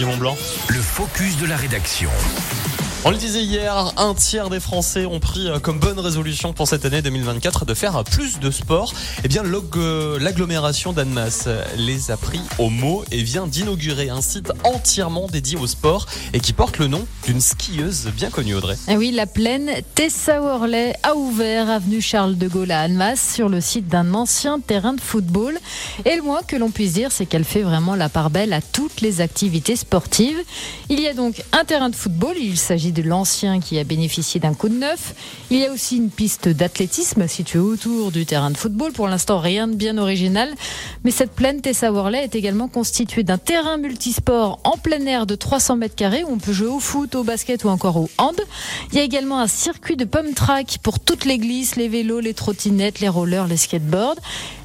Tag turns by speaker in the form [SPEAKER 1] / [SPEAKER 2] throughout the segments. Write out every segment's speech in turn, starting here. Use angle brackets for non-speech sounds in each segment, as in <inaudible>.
[SPEAKER 1] Mont Blanc.
[SPEAKER 2] Le focus de la rédaction.
[SPEAKER 1] On le disait hier, un tiers des Français ont pris euh, comme bonne résolution pour cette année 2024 de faire plus de sport. Eh bien, euh, l'agglomération d'Annemasse les a pris au mot et vient d'inaugurer un site entièrement dédié au sport et qui porte le nom d'une skieuse bien connue, Audrey.
[SPEAKER 3] Eh oui, la plaine Tessa Worley a ouvert avenue Charles de Gaulle à Annemasse sur le site d'un ancien terrain de football. Et le moins que l'on puisse dire, c'est qu'elle fait vraiment la part belle à toutes les activités sportives. Il y a donc un terrain de football, il s'agit de l'ancien qui a bénéficié d'un coup de neuf. Il y a aussi une piste d'athlétisme située autour du terrain de football. Pour l'instant, rien de bien original. Mais cette plaine Tessa Worley est également constituée d'un terrain multisport en plein air de 300 mètres carrés où on peut jouer au foot, au basket ou encore au hand. Il y a également un circuit de pump track pour toutes les glisses, les vélos, les trottinettes, les rollers, les skateboards,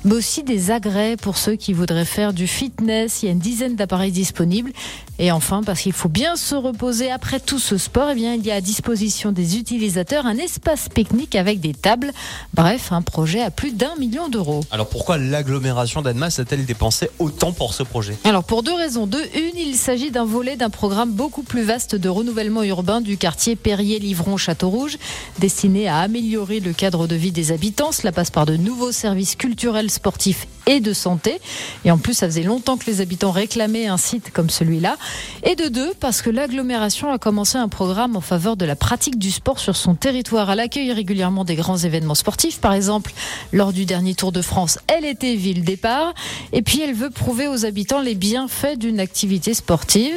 [SPEAKER 3] mais aussi des agrès pour ceux qui voudraient faire du fitness. Il y a une dizaine d'appareils disponibles. Et enfin, parce qu'il faut bien se reposer après tout ce sport, bien, il y a à disposition des utilisateurs un espace pique-nique avec des tables. Bref, un projet à plus d'un million d'euros.
[SPEAKER 1] Alors pourquoi l'agglomération d'Annemasse a-t-elle dépensé autant pour ce projet?
[SPEAKER 3] Alors pour deux raisons. De une, il s'agit d'un volet d'un programme beaucoup plus vaste de renouvellement urbain du quartier Perrier-Livron-Château-Rouge, destiné à améliorer le cadre de vie des habitants. Cela passe par de nouveaux services culturels, sportifs et de santé. Et en plus, ça faisait longtemps que les habitants réclamaient un site comme celui-là. Et de deux, parce que l'agglomération a commencé un programme en faveur de la pratique du sport sur son territoire. Elle accueille régulièrement des grands événements sportifs. Par exemple, lors du dernier Tour de France, elle était ville départ. Et puis, elle veut prouver aux habitants les bienfaits d'une activité sportive.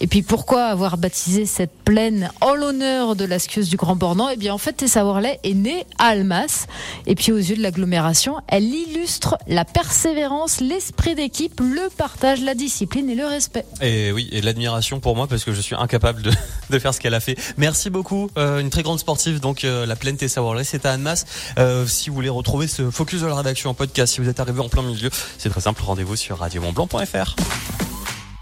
[SPEAKER 3] Et puis, pourquoi avoir baptisé cette plaine en l'honneur de la skieuse du Grand Bornand? Eh bien, en fait, Tessa Worley est née à Almas. Et puis, aux yeux de l'agglomération, elle illustre la persévérance, l'esprit d'équipe, le partage, la discipline et le respect.
[SPEAKER 1] Et oui, et l'admiration pour moi parce que je suis incapable de, <laughs> de faire ce qu'elle a fait. Merci beaucoup. Euh, une très grande sportive, donc euh, la plaine Tessa Worley, c'est à Annemasse. Euh, si vous voulez retrouver ce focus de la rédaction en podcast, si vous êtes arrivé en plein milieu, c'est très simple, rendez-vous sur radiomontblanc.fr.